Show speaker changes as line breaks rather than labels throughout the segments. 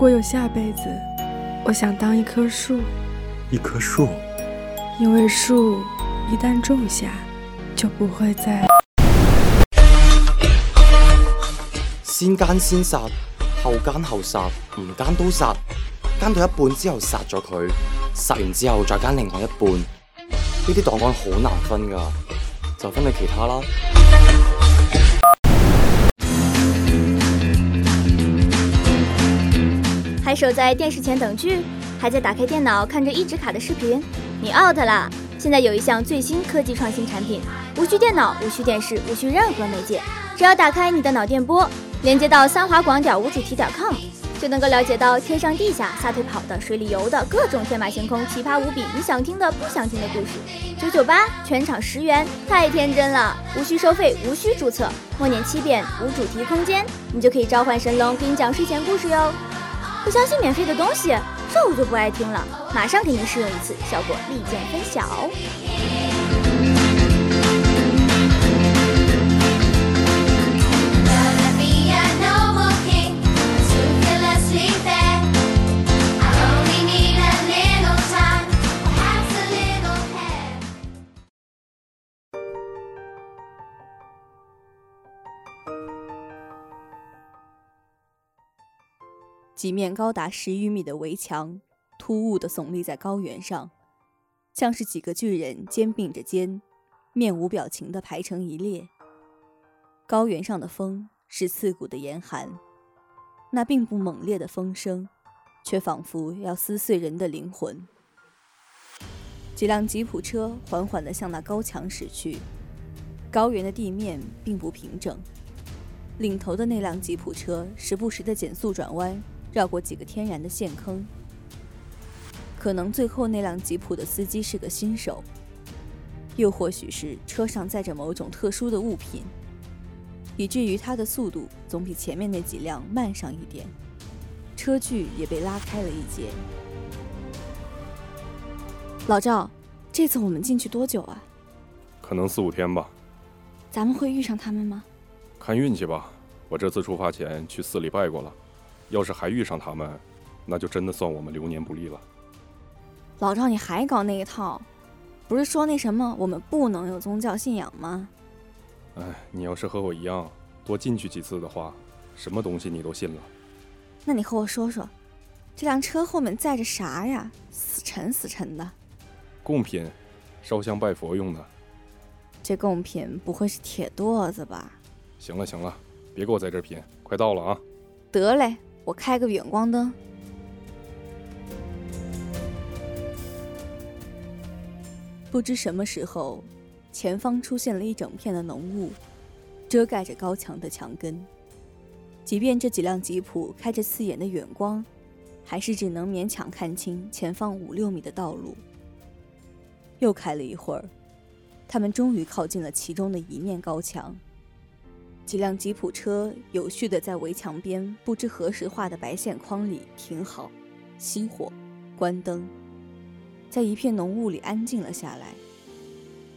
果有下辈子，我想当一棵树。
一棵树，
因为树一旦种下，就不会再。
先奸先殺，後奸後殺，唔奸都殺，奸到一半之後殺咗佢，殺完之後再奸另外一半，呢啲檔案好難分噶，就分你其他啦。
守在电视前等剧，还在打开电脑看着一直卡的视频，你 out 啦！现在有一项最新科技创新产品，无需电脑，无需电视，无需任何媒介，只要打开你的脑电波，连接到三华广点无主题点 com，就能够了解到天上地下、撒腿跑的、水里游的各种天马行空、奇葩无比，你想听的、不想听的故事。九九八，全场十元，太天真了！无需收费，无需注册，默念七遍无主题空间，你就可以召唤神龙给你讲睡前故事哟。不相信免费的东西，这我就不爱听了。马上给您试用一次，效果立见分晓。
几面高达十余米的围墙，突兀地耸立在高原上，像是几个巨人肩并着肩，面无表情地排成一列。高原上的风是刺骨的严寒，那并不猛烈的风声，却仿佛要撕碎人的灵魂。几辆吉普车缓缓地向那高墙驶去，高原的地面并不平整，领头的那辆吉普车时不时地减速转弯。绕过几个天然的陷坑，可能最后那辆吉普的司机是个新手，又或许是车上载着某种特殊的物品，以至于他的速度总比前面那几辆慢上一点，车距也被拉开了一截。老赵，这次我们进去多久啊？
可能四五天吧。
咱们会遇上他们吗？
看运气吧。我这次出发前去寺里拜过了。要是还遇上他们，那就真的算我们流年不利了。
老赵，你还搞那一套？不是说那什么，我们不能有宗教信仰吗？
哎，你要是和我一样多进去几次的话，什么东西你都信了。
那你和我说说，这辆车后面载着啥呀？死沉死沉的。
贡品，烧香拜佛用的。
这贡品不会是铁垛子吧？
行了行了，别给我在这贫，快到了啊！
得嘞。我开个远光灯。不知什么时候，前方出现了一整片的浓雾，遮盖着高墙的墙根。即便这几辆吉普开着刺眼的远光，还是只能勉强看清前方五六米的道路。又开了一会儿，他们终于靠近了其中的一面高墙。几辆吉普车有序的在围墙边不知何时画的白线框里停好，熄火，关灯，在一片浓雾里安静了下来，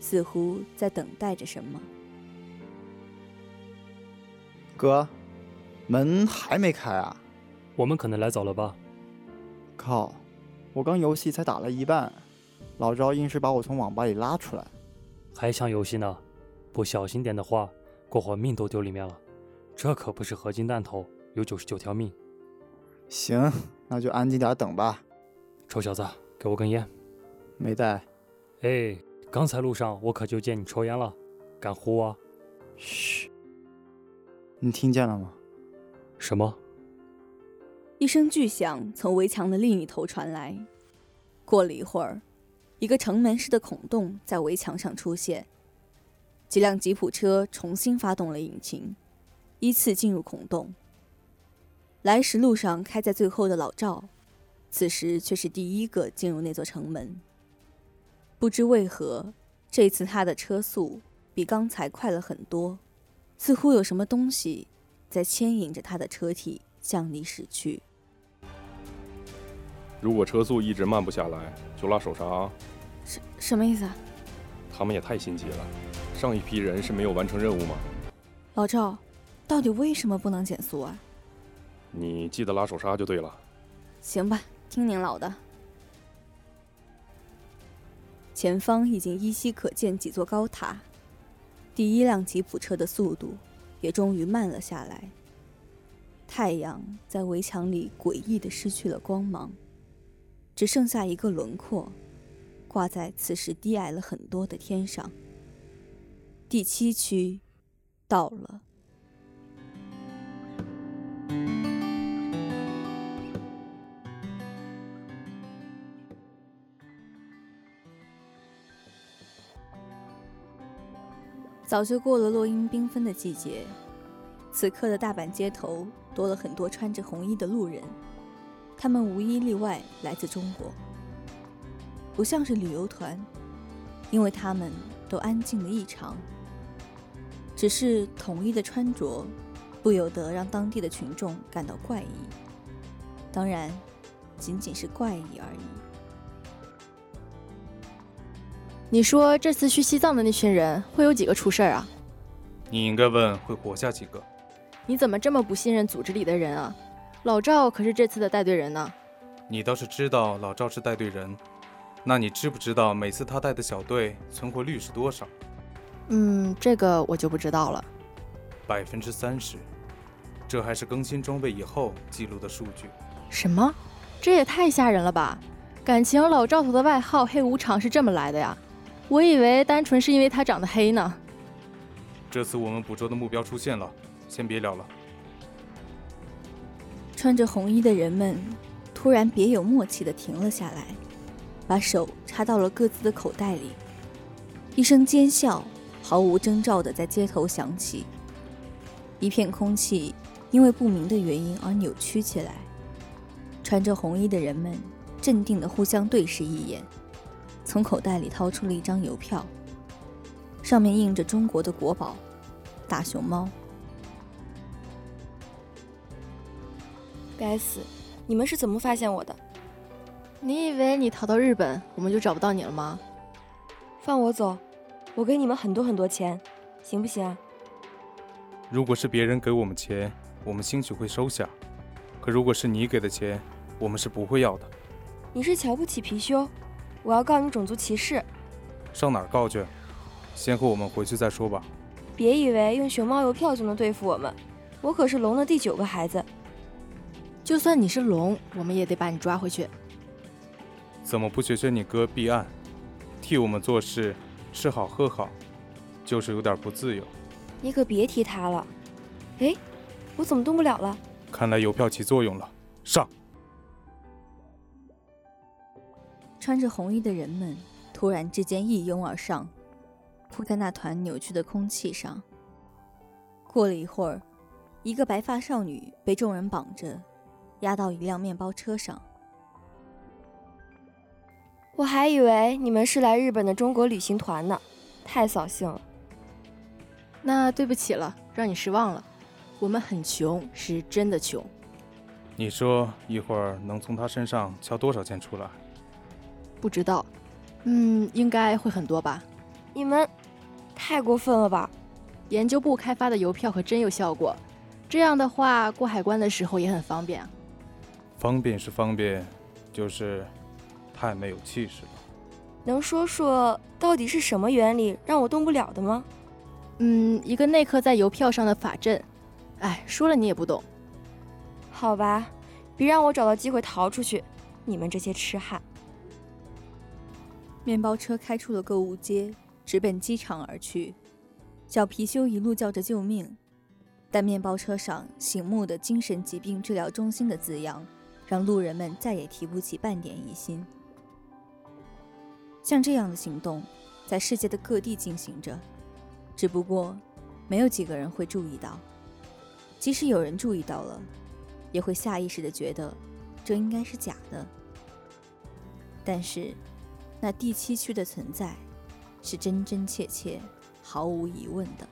似乎在等待着什么。
哥，门还没开啊？
我们可能来早了吧？
靠！我刚游戏才打了一半，老赵硬是把我从网吧里拉出来，
还想游戏呢？不小心点的话。过会命都丢里面了，这可不是合金弹头，有九十九条命。
行，那就安静点等吧。
臭小子，给我根烟。
没带。
哎，刚才路上我可就见你抽烟了，敢呼我？
嘘，你听见了吗？
什么？
一声巨响从围墙的另一头传来。过了一会儿，一个城门似的孔洞在围墙上出现。几辆吉普车重新发动了引擎，依次进入孔洞。来时路上开在最后的老赵，此时却是第一个进入那座城门。不知为何，这次他的车速比刚才快了很多，似乎有什么东西在牵引着他的车体向你驶去。
如果车速一直慢不下来，就拉手刹啊！
什什么意思？
他们也太心急了。上一批人是没有完成任务吗？
老赵，到底为什么不能减速啊？
你记得拉手刹就对了。
行吧，听您老的。前方已经依稀可见几座高塔，第一辆吉普车的速度也终于慢了下来。太阳在围墙里诡异的失去了光芒，只剩下一个轮廓，挂在此时低矮了很多的天上。第七区，到了。早就过了落英缤纷的季节，此刻的大阪街头多了很多穿着红衣的路人，他们无一例外来自中国，不像是旅游团，因为他们都安静的异常。只是统一的穿着，不由得让当地的群众感到怪异。当然，仅仅是怪异而已。
你说这次去西藏的那群人会有几个出事儿啊？
你应该问会活下几个。
你怎么这么不信任组织里的人啊？老赵可是这次的带队人呢。
你倒是知道老赵是带队人，那你知不知道每次他带的小队存活率是多少？
嗯，这个我就不知道了。
百分之三十，这还是更新装备以后记录的数据。
什么？这也太吓人了吧！感情老赵头的外号“黑无常”是这么来的呀？我以为单纯是因为他长得黑呢。
这次我们捕捉的目标出现了，先别聊了。
穿着红衣的人们突然别有默契地停了下来，把手插到了各自的口袋里。一声尖笑毫无征兆的在街头响起，一片空气因为不明的原因而扭曲起来。穿着红衣的人们镇定的互相对视一眼。从口袋里掏出了一张邮票，上面印着中国的国宝——大熊猫。
该死！你们是怎么发现我的？
你以为你逃到日本，我们就找不到你了吗？
放我走！我给你们很多很多钱，行不行？
如果是别人给我们钱，我们兴许会收下；可如果是你给的钱，我们是不会要的。
你是瞧不起貔貅？我要告你种族歧视，
上哪儿告去？先和我们回去再说吧。
别以为用熊猫邮票就能对付我们，我可是龙的第九个孩子。
就算你是龙，我们也得把你抓回去。
怎么不学学你哥避案，替我们做事，吃好喝好，就是有点不自由。
你可别提他了。哎，我怎么动不了了？
看来邮票起作用了，上。
穿着红衣的人们突然之间一拥而上，扑在那团扭曲的空气上。过了一会儿，一个白发少女被众人绑着，押到一辆面包车上。
我还以为你们是来日本的中国旅行团呢，太扫兴了。
那对不起了，让你失望了。我们很穷，是真的穷。
你说一会儿能从他身上敲多少钱出来？
不知道，嗯，应该会很多吧。
你们太过分了吧？
研究部开发的邮票可真有效果，这样的话过海关的时候也很方便。
方便是方便，就是太没有气势了。
能说说到底是什么原理让我动不了的吗？
嗯，一个内刻在邮票上的法阵。哎，说了你也不懂。
好吧，别让我找到机会逃出去，你们这些痴汉。
面包车开出了购物街，直奔机场而去。小貔貅一路叫着救命，但面包车上醒目的“精神疾病治疗中心”的字样，让路人们再也提不起半点疑心。像这样的行动，在世界的各地进行着，只不过没有几个人会注意到。即使有人注意到了，也会下意识的觉得这应该是假的。但是。那第七区的存在，是真真切切、毫无疑问的。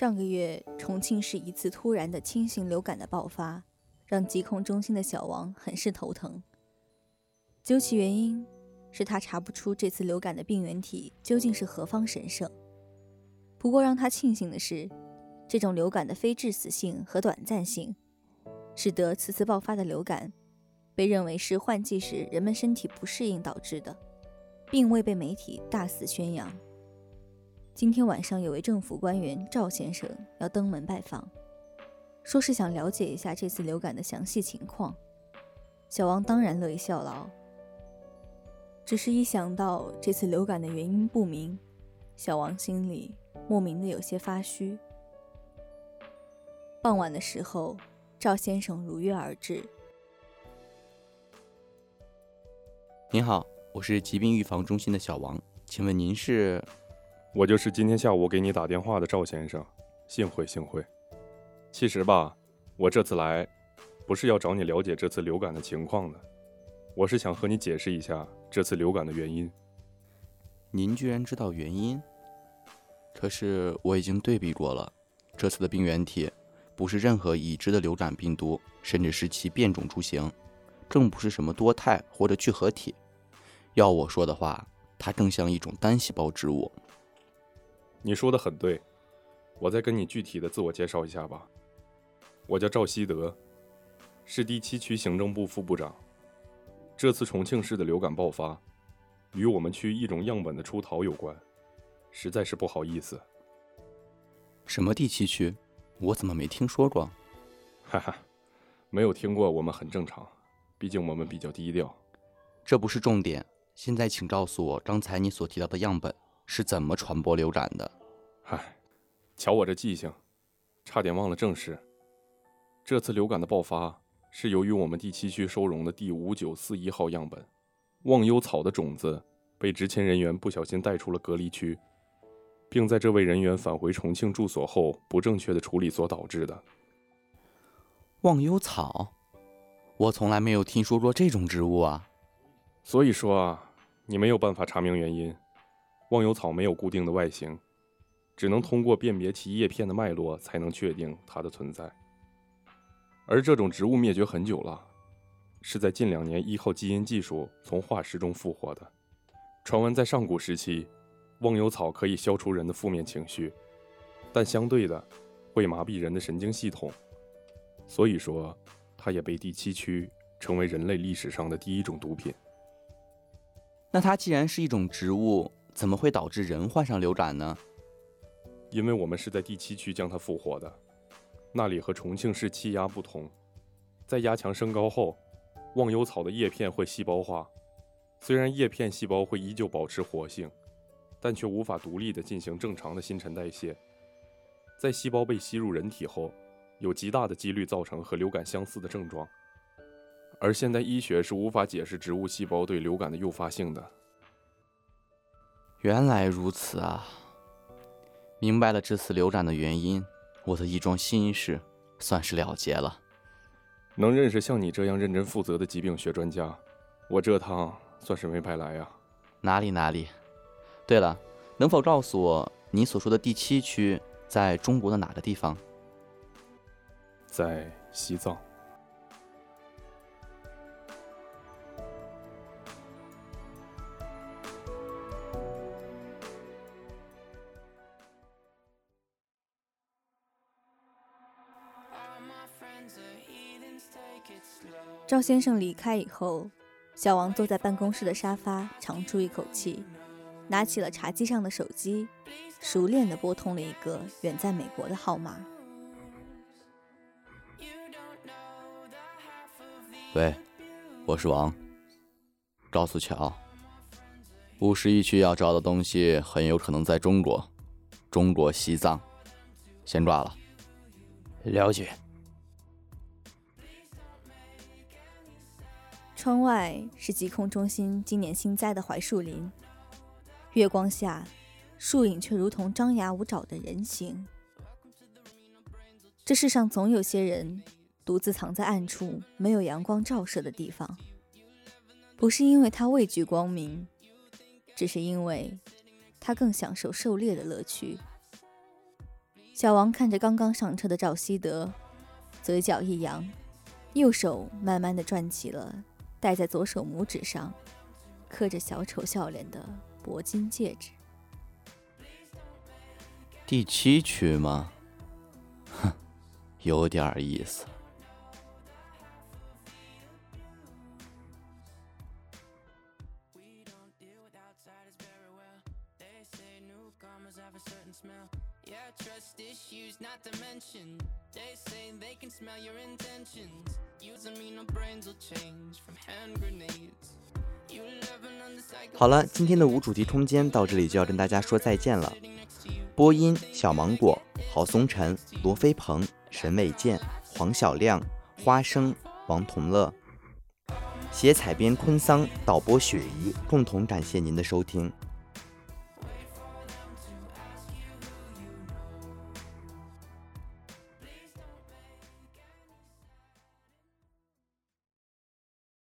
上个月重庆市一次突然的轻型流感的爆发，让疾控中心的小王很是头疼。究其原因，是他查不出这次流感的病原体究竟是何方神圣。不过让他庆幸的是，这种流感的非致死性和短暂性，使得此次爆发的流感被认为是换季时人们身体不适应导致的，并未被媒体大肆宣扬。今天晚上有位政府官员赵先生要登门拜访，说是想了解一下这次流感的详细情况。小王当然乐意效劳，只是一想到这次流感的原因不明，小王心里莫名的有些发虚。傍晚的时候，赵先生如约而至。
您好，我是疾病预防中心的小王，请问您是？
我就是今天下午给你打电话的赵先生，幸会幸会。其实吧，我这次来，不是要找你了解这次流感的情况的，我是想和你解释一下这次流感的原因。
您居然知道原因？可是我已经对比过了，这次的病原体。不是任何已知的流感病毒，甚至是其变种株型，更不是什么多肽或者聚合体。要我说的话，它更像一种单细胞植物。
你说的很对，我再跟你具体的自我介绍一下吧。我叫赵希德，是第七区行政部副部长。这次重庆市的流感爆发，与我们区一种样本的出逃有关，实在是不好意思。
什么第七区？我怎么没听说过？
哈哈，没有听过，我们很正常，毕竟我们比较低调。
这不是重点。现在，请告诉我，刚才你所提到的样本是怎么传播流感的？
嗨，瞧我这记性，差点忘了正事。这次流感的爆发是由于我们第七区收容的第五九四一号样本忘忧草的种子被执勤人员不小心带出了隔离区。并在这位人员返回重庆住所后不正确的处理所导致的。
忘忧草，我从来没有听说过这种植物啊。
所以说啊，你没有办法查明原因。忘忧草没有固定的外形，只能通过辨别其叶片的脉络才能确定它的存在。而这种植物灭绝很久了，是在近两年依靠基因技术从化石中复活的。传闻在上古时期。忘忧草可以消除人的负面情绪，但相对的，会麻痹人的神经系统。所以说，它也被第七区成为人类历史上的第一种毒品。
那它既然是一种植物，怎么会导致人患上流感呢？
因为我们是在第七区将它复活的，那里和重庆市气压不同，在压强升高后，忘忧草的叶片会细胞化，虽然叶片细胞会依旧保持活性。但却无法独立地进行正常的新陈代谢，在细胞被吸入人体后，有极大的几率造成和流感相似的症状。而现代医学是无法解释植物细胞对流感的诱发性的。
原来如此啊！明白了这次流感的原因，我的一桩心事算是了结了。
能认识像你这样认真负责的疾病学专家，我这趟算是没白来呀。
哪里哪里。对了，能否告诉我你所说的第七区在中国的哪个地方？
在西藏。
赵先生离开以后，小王坐在办公室的沙发，长出一口气。拿起了茶几上的手机，熟练地拨通了一个远在美国的号码。
喂，我是王。告诉乔，五十一区要找的东西很有可能在中国，中国西藏。先挂了。
了解。
窗外是疾控中心今年新栽的槐树林。月光下，树影却如同张牙舞爪的人形。这世上总有些人独自藏在暗处，没有阳光照射的地方。不是因为他畏惧光明，只是因为他更享受狩猎的乐趣。小王看着刚刚上车的赵希德，嘴角一扬，右手慢慢的转起了戴在左手拇指上、刻着小丑笑脸的铂金戒指。
第七曲吗？哼，有点意思。
好了，今天的无主题空间到这里就要跟大家说再见了。播音：小芒果、郝松晨、罗飞鹏、沈伟健、黄小亮、花生、王同乐。写采编：昆桑，导播：雪姨。共同感谢您的收听。